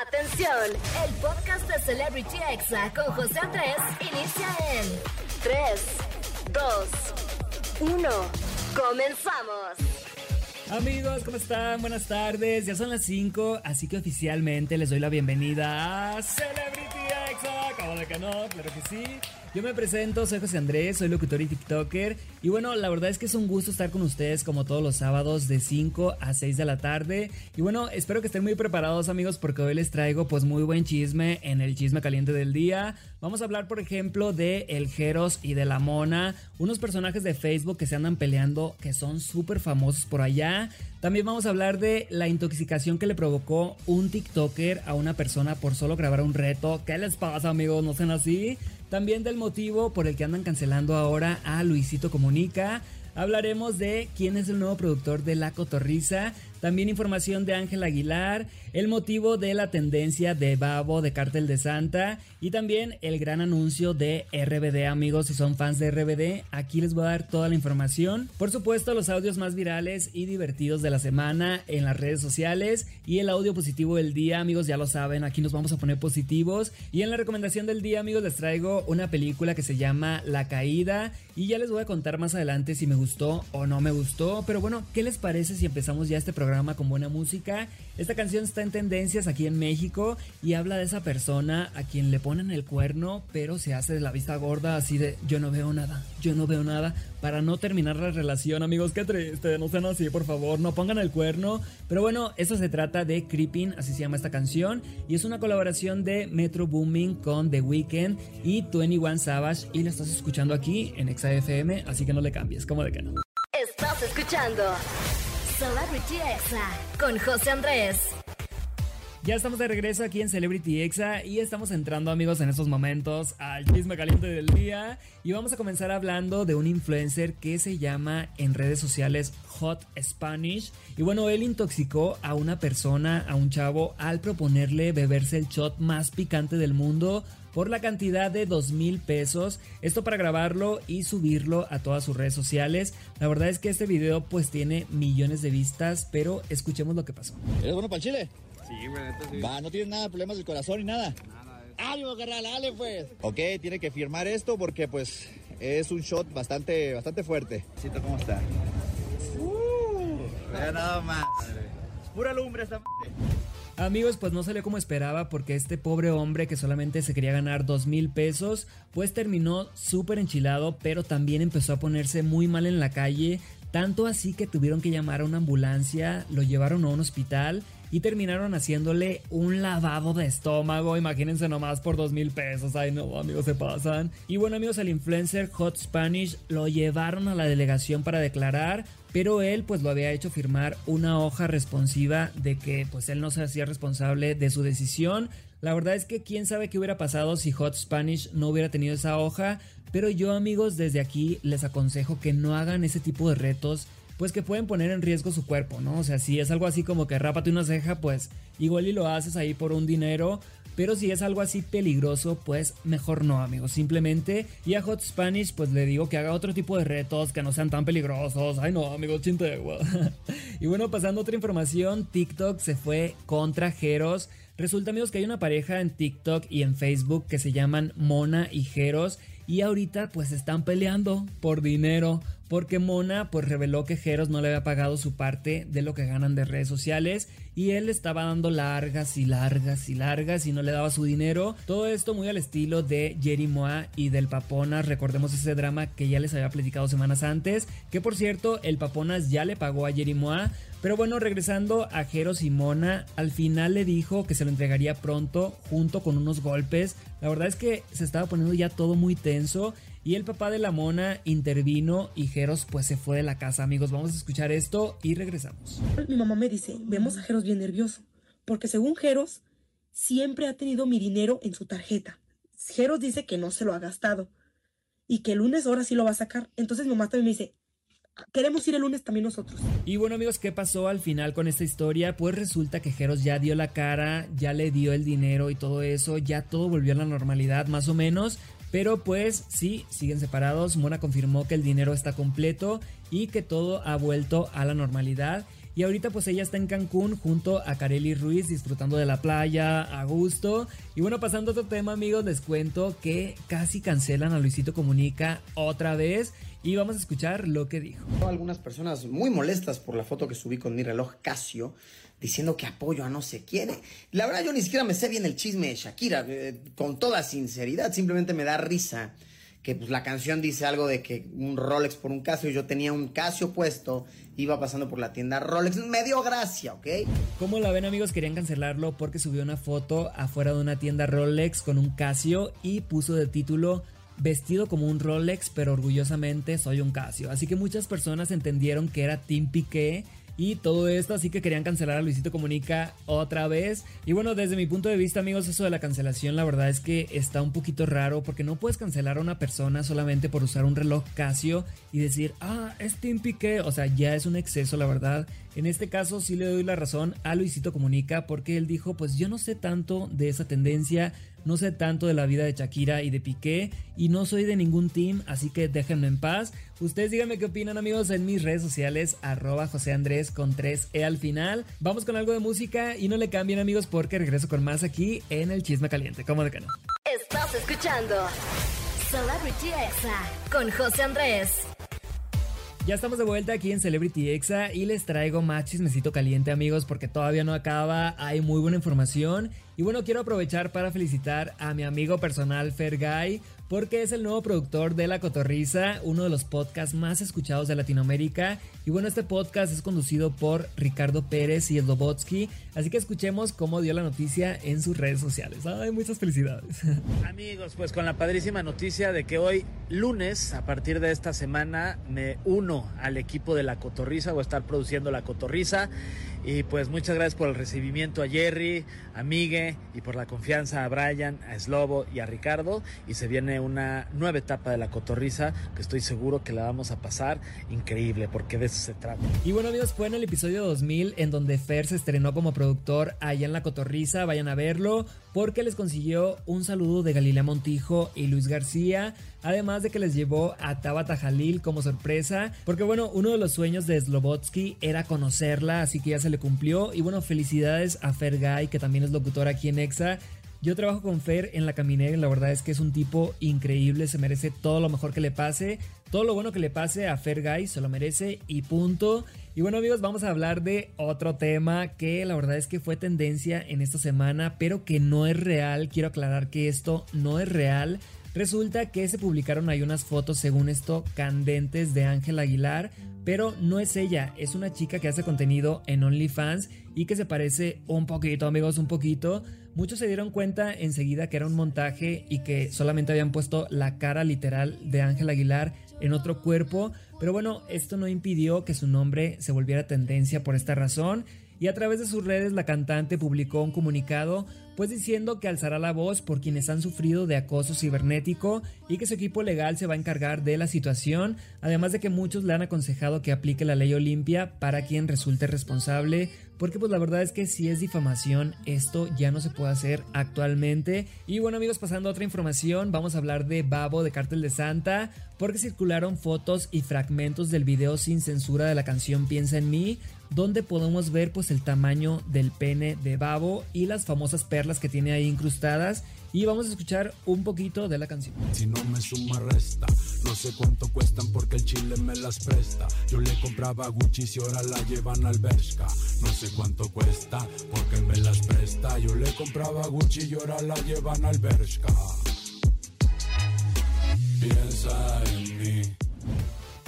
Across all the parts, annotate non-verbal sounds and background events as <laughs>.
Atención, el podcast de Celebrity Exa con José Andrés inicia en 3, 2, 1. Comenzamos. Amigos, ¿cómo están? Buenas tardes. Ya son las 5, así que oficialmente les doy la bienvenida a Celebrity Exa. ¿Cómo de que no? Claro que sí. Yo me presento, soy José Andrés, soy locutor y TikToker. Y bueno, la verdad es que es un gusto estar con ustedes como todos los sábados de 5 a 6 de la tarde. Y bueno, espero que estén muy preparados amigos porque hoy les traigo pues muy buen chisme en el chisme caliente del día. Vamos a hablar por ejemplo de El Jeros y de la Mona, unos personajes de Facebook que se andan peleando que son súper famosos por allá. También vamos a hablar de la intoxicación que le provocó un TikToker a una persona por solo grabar un reto. ¿Qué les pasa amigos? No sean así. También del motivo por el que andan cancelando ahora a Luisito Comunica. Hablaremos de quién es el nuevo productor de La Cotorriza, también información de Ángel Aguilar, el motivo de la tendencia de Babo de Cártel de Santa y también el gran anuncio de RBD, amigos, si son fans de RBD, aquí les voy a dar toda la información. Por supuesto, los audios más virales y divertidos de la semana en las redes sociales y el audio positivo del día, amigos, ya lo saben, aquí nos vamos a poner positivos. Y en la recomendación del día, amigos, les traigo una película que se llama La Caída y ya les voy a contar más adelante si me gustó o no me gustó, pero bueno, ¿qué les parece si empezamos ya este programa? Con buena música. Esta canción está en tendencias aquí en México y habla de esa persona a quien le ponen el cuerno, pero se hace de la vista gorda, así de yo no veo nada, yo no veo nada, para no terminar la relación, amigos. Qué triste, no sean así, por favor, no pongan el cuerno. Pero bueno, eso se trata de Creeping, así se llama esta canción, y es una colaboración de Metro Booming con The Weeknd y 21 Savage, y la estás escuchando aquí en XAFM, así que no le cambies, como de que no. Estás escuchando Celebrity Exa con José Andrés. Ya estamos de regreso aquí en Celebrity Exa y estamos entrando amigos en estos momentos al chisme caliente del día y vamos a comenzar hablando de un influencer que se llama en redes sociales Hot Spanish y bueno él intoxicó a una persona, a un chavo al proponerle beberse el shot más picante del mundo por la cantidad de dos mil pesos. Esto para grabarlo y subirlo a todas sus redes sociales. La verdad es que este video pues tiene millones de vistas, pero escuchemos lo que pasó. ¿Eres bueno para el chile? Sí, güey, sí. Va, no tienes nada de problemas del corazón ni nada. Nada, es- ¡Ánimo, carnal! ¡Dale, pues! Ok, tiene que firmar esto porque, pues, es un shot bastante, bastante fuerte. ¿Cito cómo está? Uh, nada más. Pura lumbre esta madre. Amigos, pues no salió como esperaba porque este pobre hombre que solamente se quería ganar dos mil pesos, pues terminó súper enchilado, pero también empezó a ponerse muy mal en la calle, tanto así que tuvieron que llamar a una ambulancia, lo llevaron a un hospital y terminaron haciéndole un lavado de estómago, imagínense nomás por dos mil pesos, ay no amigos se pasan. Y bueno amigos, el influencer Hot Spanish lo llevaron a la delegación para declarar, pero él pues lo había hecho firmar una hoja responsiva de que pues él no se hacía responsable de su decisión. La verdad es que quién sabe qué hubiera pasado si Hot Spanish no hubiera tenido esa hoja, pero yo amigos desde aquí les aconsejo que no hagan ese tipo de retos pues que pueden poner en riesgo su cuerpo, ¿no? O sea, si es algo así como que rápate una ceja, pues igual y lo haces ahí por un dinero, pero si es algo así peligroso, pues mejor no, amigos, simplemente. Y a Hot Spanish, pues le digo que haga otro tipo de retos que no sean tan peligrosos. Ay, no, amigos, chintegua. <laughs> y bueno, pasando a otra información, TikTok se fue contra Jeros. Resulta, amigos, que hay una pareja en TikTok y en Facebook que se llaman Mona y Jeros. Y ahorita pues están peleando por dinero. Porque Mona pues reveló que Jeros no le había pagado su parte de lo que ganan de redes sociales. Y él estaba dando largas y largas y largas y no le daba su dinero. Todo esto muy al estilo de Jerry Moa y del Paponas. Recordemos ese drama que ya les había platicado semanas antes. Que por cierto, el Paponas ya le pagó a Jerry Moa. Pero bueno, regresando a Jeros y Mona, al final le dijo que se lo entregaría pronto junto con unos golpes. La verdad es que se estaba poniendo ya todo muy tenso y el papá de la Mona intervino y Jeros pues se fue de la casa. Amigos, vamos a escuchar esto y regresamos. Mi mamá me dice, vemos a Jeros bien nervioso, porque según Jeros, siempre ha tenido mi dinero en su tarjeta. Jeros dice que no se lo ha gastado y que el lunes ahora sí lo va a sacar. Entonces mi mamá también me dice, queremos ir el lunes también nosotros. Y bueno amigos, ¿qué pasó al final con esta historia? Pues resulta que Jeros ya dio la cara, ya le dio el dinero y todo eso, ya todo volvió a la normalidad más o menos. Pero pues sí, siguen separados. Mona confirmó que el dinero está completo y que todo ha vuelto a la normalidad. Y ahorita pues ella está en Cancún junto a Kareli Ruiz disfrutando de la playa a gusto. Y bueno, pasando a otro tema amigos, les cuento que casi cancelan a Luisito Comunica otra vez. Y vamos a escuchar lo que dijo. Algunas personas muy molestas por la foto que subí con mi reloj Casio, diciendo que apoyo a no sé quién. La verdad yo ni siquiera me sé bien el chisme de Shakira, eh, con toda sinceridad, simplemente me da risa que pues, la canción dice algo de que un Rolex por un Casio, yo tenía un Casio puesto, iba pasando por la tienda Rolex, me dio gracia, ¿ok? Como la ven amigos, querían cancelarlo porque subió una foto afuera de una tienda Rolex con un Casio y puso de título vestido como un Rolex, pero orgullosamente soy un Casio. Así que muchas personas entendieron que era Tim Piqué y todo esto, así que querían cancelar a Luisito Comunica otra vez. Y bueno, desde mi punto de vista, amigos, eso de la cancelación, la verdad es que está un poquito raro porque no puedes cancelar a una persona solamente por usar un reloj Casio y decir, ah, es Tim Piqué. O sea, ya es un exceso, la verdad. En este caso sí le doy la razón a Luisito Comunica porque él dijo, pues yo no sé tanto de esa tendencia, no sé tanto de la vida de Shakira y de Piqué y no soy de ningún team, así que déjenme en paz. Ustedes díganme qué opinan amigos en mis redes sociales, arroba José Andrés con 3E al final. Vamos con algo de música y no le cambien amigos porque regreso con más aquí en el Chisme Caliente, ¿cómo de que no? Estás escuchando Celebrity Exa con José Andrés. Ya estamos de vuelta aquí en Celebrity Exa y les traigo más chismecito caliente amigos porque todavía no acaba, hay muy buena información y bueno quiero aprovechar para felicitar a mi amigo personal Fergay porque es el nuevo productor de La Cotorrisa, uno de los podcasts más escuchados de Latinoamérica. Y bueno, este podcast es conducido por Ricardo Pérez y Slobotsky, así que escuchemos cómo dio la noticia en sus redes sociales. Ay, muchas felicidades. <laughs> Amigos, pues con la padrísima noticia de que hoy lunes, a partir de esta semana, me uno al equipo de La Cotorrisa, voy a estar produciendo La Cotorrisa. Y pues muchas gracias por el recibimiento a Jerry, a Migue y por la confianza a Brian, a Slobo y a Ricardo. Y se viene una nueva etapa de la cotorriza que estoy seguro que la vamos a pasar increíble porque de eso se trata. Y bueno amigos, fue en el episodio 2000 en donde Fer se estrenó como productor allá en la cotorriza. Vayan a verlo porque les consiguió un saludo de Galilea Montijo y Luis García. Además de que les llevó a Tabata Jalil como sorpresa. Porque bueno, uno de los sueños de Slobotsky era conocerla, así que ya se le cumplió. Y bueno, felicidades a Fer Guy, que también es locutor aquí en EXA. Yo trabajo con Fer en la caminera y la verdad es que es un tipo increíble, se merece todo lo mejor que le pase, todo lo bueno que le pase a Fer Guy, se lo merece y punto. Y bueno amigos, vamos a hablar de otro tema que la verdad es que fue tendencia en esta semana, pero que no es real. Quiero aclarar que esto no es real. Resulta que se publicaron ahí unas fotos, según esto, candentes de Ángel Aguilar, pero no es ella, es una chica que hace contenido en OnlyFans y que se parece un poquito, amigos, un poquito. Muchos se dieron cuenta enseguida que era un montaje y que solamente habían puesto la cara literal de Ángel Aguilar en otro cuerpo, pero bueno, esto no impidió que su nombre se volviera tendencia por esta razón y a través de sus redes la cantante publicó un comunicado pues diciendo que alzará la voz por quienes han sufrido de acoso cibernético y que su equipo legal se va a encargar de la situación, además de que muchos le han aconsejado que aplique la ley Olimpia para quien resulte responsable, porque pues la verdad es que si es difamación, esto ya no se puede hacer actualmente. Y bueno amigos, pasando a otra información, vamos a hablar de Babo de Cártel de Santa, porque circularon fotos y fragmentos del video sin censura de la canción Piensa en mí, donde podemos ver pues el tamaño del pene de Babo y las famosas perlas que tiene ahí incrustadas y vamos a escuchar un poquito de la canción. Si no me suma resta, no sé cuánto cuestan porque el chile me las presta. Yo le compraba Gucci y ahora la llevan al Bershka. No sé cuánto cuesta porque me las presta. Yo le compraba Gucci y ahora la llevan al Bershka. Piensa en.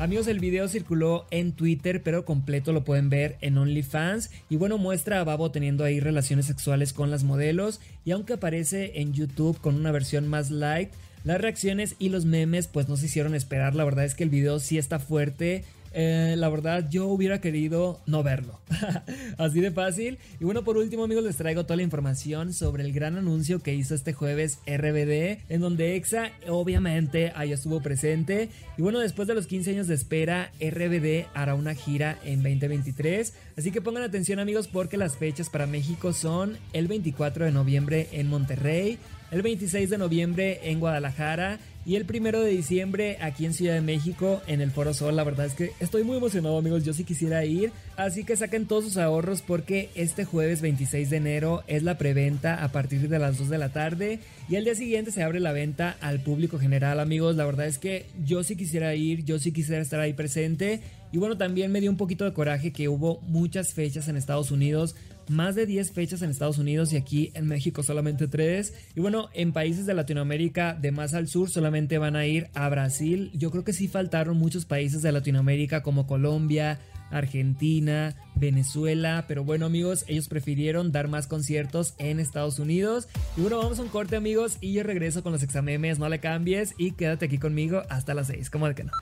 Amigos, el video circuló en Twitter, pero completo lo pueden ver en OnlyFans. Y bueno, muestra a Babo teniendo ahí relaciones sexuales con las modelos. Y aunque aparece en YouTube con una versión más light, las reacciones y los memes pues no se hicieron esperar. La verdad es que el video sí está fuerte. Eh, la verdad, yo hubiera querido no verlo. <laughs> Así de fácil. Y bueno, por último, amigos, les traigo toda la información sobre el gran anuncio que hizo este jueves RBD, en donde EXA, obviamente, ahí estuvo presente. Y bueno, después de los 15 años de espera, RBD hará una gira en 2023. Así que pongan atención, amigos, porque las fechas para México son el 24 de noviembre en Monterrey. El 26 de noviembre en Guadalajara y el 1 de diciembre aquí en Ciudad de México en el Foro Sol. La verdad es que estoy muy emocionado amigos, yo sí quisiera ir, así que saquen todos sus ahorros porque este jueves 26 de enero es la preventa a partir de las 2 de la tarde y el día siguiente se abre la venta al público general amigos. La verdad es que yo sí quisiera ir, yo sí quisiera estar ahí presente y bueno también me dio un poquito de coraje que hubo muchas fechas en Estados Unidos más de 10 fechas en Estados Unidos y aquí en México solamente 3. Y bueno, en países de Latinoamérica de más al sur solamente van a ir a Brasil. Yo creo que sí faltaron muchos países de Latinoamérica como Colombia, Argentina, Venezuela, pero bueno amigos, ellos prefirieron dar más conciertos en Estados Unidos. Y bueno, vamos a un corte amigos y yo regreso con los examemes, no le cambies y quédate aquí conmigo hasta las 6, como de que no.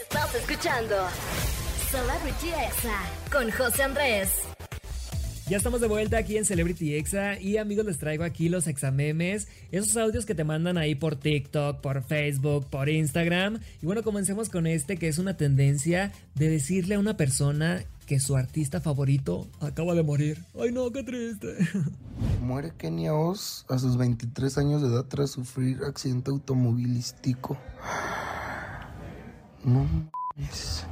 Estás escuchando Celebrity Exa con José Andrés. Ya estamos de vuelta aquí en Celebrity Exa y amigos les traigo aquí los examemes, esos audios que te mandan ahí por TikTok, por Facebook, por Instagram. Y bueno, comencemos con este que es una tendencia de decirle a una persona que su artista favorito acaba de morir. Ay no, qué triste. <laughs> Muere Kenia Oz a sus 23 años de edad tras sufrir accidente automovilístico. No mames.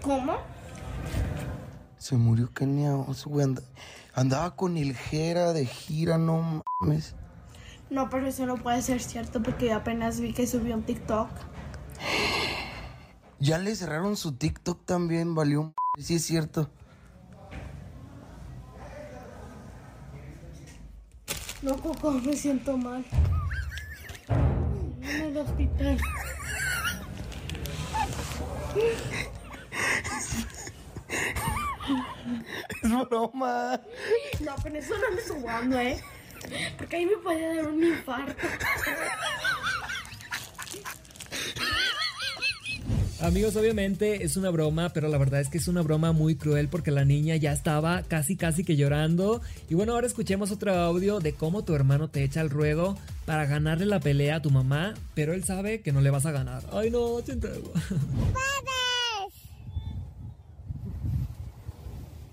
¿Cómo? Se murió Kenia Oz, güey. And- andaba con el Jera de gira, no mames. No, pero eso no puede ser cierto porque yo apenas vi que subió un TikTok. Ya le cerraron su TikTok también, valió un Sí es cierto. No, Coco, me siento mal. En el hospital. Es broma. No, con eso no me jugando, ¿eh? Porque ahí me puede dar un infarto. Amigos, obviamente es una broma, pero la verdad es que es una broma muy cruel porque la niña ya estaba casi casi que llorando. Y bueno, ahora escuchemos otro audio de cómo tu hermano te echa el ruego para ganarle la pelea a tu mamá, pero él sabe que no le vas a ganar. Ay no, Chintego.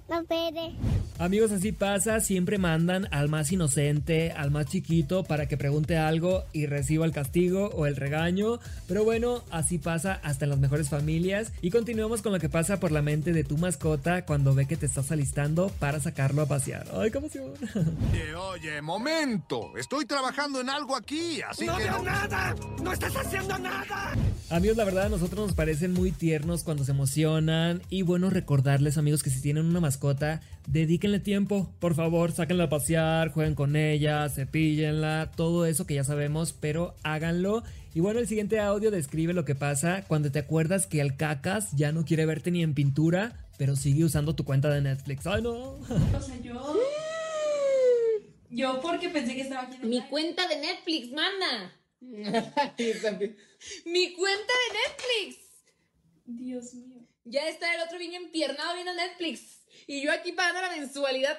No puede. Amigos, así pasa, siempre mandan al más inocente, al más chiquito para que pregunte algo y reciba el castigo o el regaño. Pero bueno, así pasa hasta en las mejores familias. Y continuemos con lo que pasa por la mente de tu mascota cuando ve que te estás alistando para sacarlo a pasear. ¡Ay, qué emoción! <laughs> Oye, oye, momento. Estoy trabajando en algo aquí, así ¡No que veo no... nada! ¡No estás haciendo nada! Amigos, la verdad a nosotros nos parecen muy tiernos cuando se emocionan y bueno recordarles amigos que si tienen una mascota, dedíquenle tiempo, por favor, sáquenla a pasear, jueguen con ella, cepíllenla, todo eso que ya sabemos, pero háganlo. Y bueno, el siguiente audio describe lo que pasa cuando te acuerdas que el cacas ya no quiere verte ni en pintura, pero sigue usando tu cuenta de Netflix. ¡Ay no! O sea, yo. Yo porque pensé que estaba aquí. en Mi cuenta de Netflix, mana. <laughs> Mi cuenta de Netflix. Dios mío. Ya está el otro bien empiernado viendo Netflix. Y yo aquí pagando la mensualidad.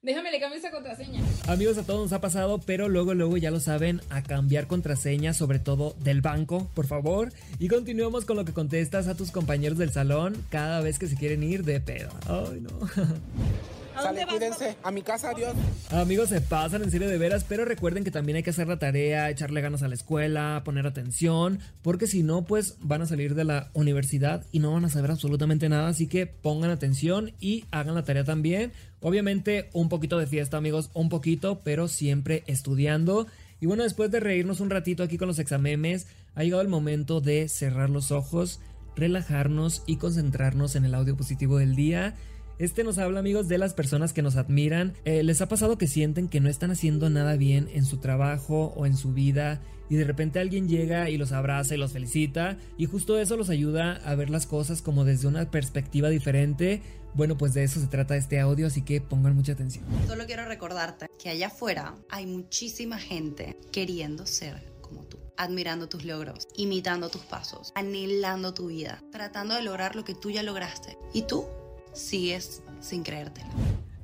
Déjame le cambio esa contraseña. Amigos, a todos nos ha pasado, pero luego, luego ya lo saben, a cambiar contraseña, sobre todo del banco, por favor. Y continuemos con lo que contestas a tus compañeros del salón cada vez que se quieren ir de pedo. Ay, no. <laughs> Sale, cuídense. A mi casa, adiós. Amigos, se pasan en serio de veras, pero recuerden que también hay que hacer la tarea, echarle ganas a la escuela, poner atención, porque si no, pues van a salir de la universidad y no van a saber absolutamente nada, así que pongan atención y hagan la tarea también. Obviamente un poquito de fiesta, amigos, un poquito, pero siempre estudiando. Y bueno, después de reírnos un ratito aquí con los examemes, ha llegado el momento de cerrar los ojos, relajarnos y concentrarnos en el audio positivo del día. Este nos habla amigos de las personas que nos admiran. Eh, ¿Les ha pasado que sienten que no están haciendo nada bien en su trabajo o en su vida y de repente alguien llega y los abraza y los felicita y justo eso los ayuda a ver las cosas como desde una perspectiva diferente? Bueno, pues de eso se trata este audio, así que pongan mucha atención. Solo quiero recordarte que allá afuera hay muchísima gente queriendo ser como tú, admirando tus logros, imitando tus pasos, anhelando tu vida, tratando de lograr lo que tú ya lograste. Y tú sigues sin creértelo.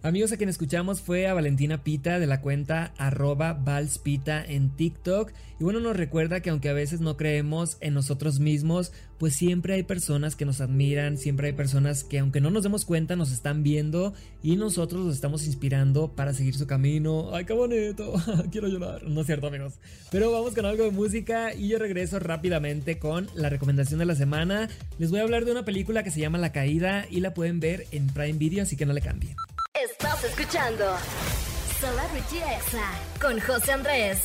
Amigos, a quien escuchamos fue a Valentina Pita de la cuenta arroba valspita en TikTok. Y bueno, nos recuerda que aunque a veces no creemos en nosotros mismos, pues siempre hay personas que nos admiran, siempre hay personas que aunque no nos demos cuenta nos están viendo y nosotros los estamos inspirando para seguir su camino. ¡Ay, qué bonito! <laughs> Quiero llorar. No es cierto, amigos. Pero vamos con algo de música y yo regreso rápidamente con la recomendación de la semana. Les voy a hablar de una película que se llama La Caída y la pueden ver en Prime Video, así que no le cambien. Estás escuchando Celebrity Exa con José Andrés.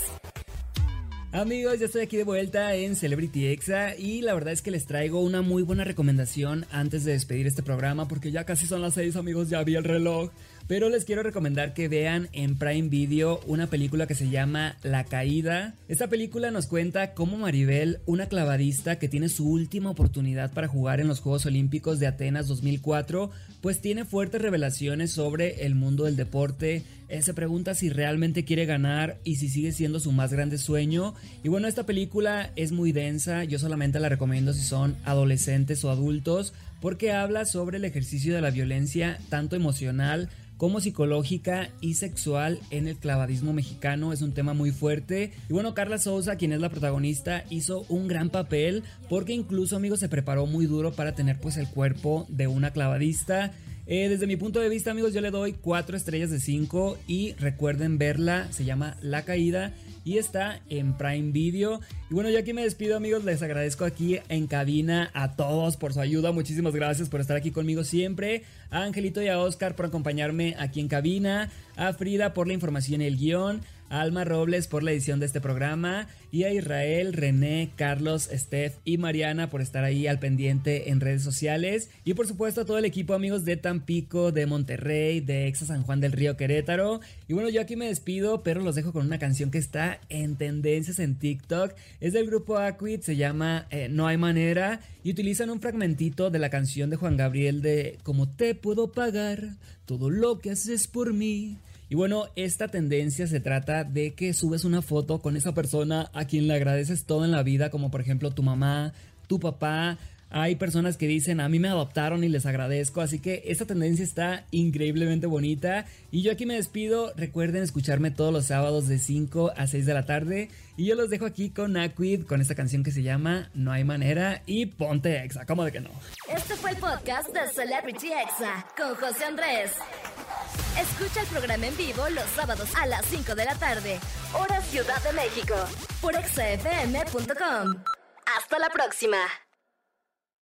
Amigos, ya estoy aquí de vuelta en Celebrity Exa y la verdad es que les traigo una muy buena recomendación antes de despedir este programa porque ya casi son las 6 amigos, ya vi el reloj. Pero les quiero recomendar que vean en Prime Video una película que se llama La Caída. Esta película nos cuenta cómo Maribel, una clavadista que tiene su última oportunidad para jugar en los Juegos Olímpicos de Atenas 2004, pues tiene fuertes revelaciones sobre el mundo del deporte. Se pregunta si realmente quiere ganar y si sigue siendo su más grande sueño. Y bueno, esta película es muy densa, yo solamente la recomiendo si son adolescentes o adultos, porque habla sobre el ejercicio de la violencia tanto emocional como psicológica y sexual en el clavadismo mexicano. Es un tema muy fuerte. Y bueno, Carla Souza, quien es la protagonista, hizo un gran papel porque incluso, amigos, se preparó muy duro para tener pues el cuerpo de una clavadista. Eh, desde mi punto de vista, amigos, yo le doy 4 estrellas de 5 y recuerden verla, se llama La Caída y está en Prime Video. Y bueno, yo aquí me despido, amigos, les agradezco aquí en cabina a todos por su ayuda, muchísimas gracias por estar aquí conmigo siempre, a Angelito y a Oscar por acompañarme aquí en cabina, a Frida por la información y el guion, Alma Robles por la edición de este programa y a Israel, René, Carlos, Steph y Mariana por estar ahí al pendiente en redes sociales y por supuesto a todo el equipo amigos de Tampico, de Monterrey, de Exa San Juan del Río Querétaro y bueno yo aquí me despido pero los dejo con una canción que está en tendencias en TikTok es del grupo Aquid, se llama eh, No hay manera y utilizan un fragmentito de la canción de Juan Gabriel de ¿Cómo te puedo pagar todo lo que haces por mí? Y bueno, esta tendencia se trata de que subes una foto con esa persona a quien le agradeces todo en la vida, como por ejemplo tu mamá, tu papá. Hay personas que dicen, a mí me adoptaron y les agradezco, así que esta tendencia está increíblemente bonita. Y yo aquí me despido, recuerden escucharme todos los sábados de 5 a 6 de la tarde. Y yo los dejo aquí con Aquid, con esta canción que se llama No hay manera y ponte exa, ¿cómo de que no? Este fue el podcast de Celebrity Exa con José Andrés. Escucha el programa en vivo los sábados a las 5 de la tarde, hora Ciudad de México, por exafm.com. Hasta la próxima.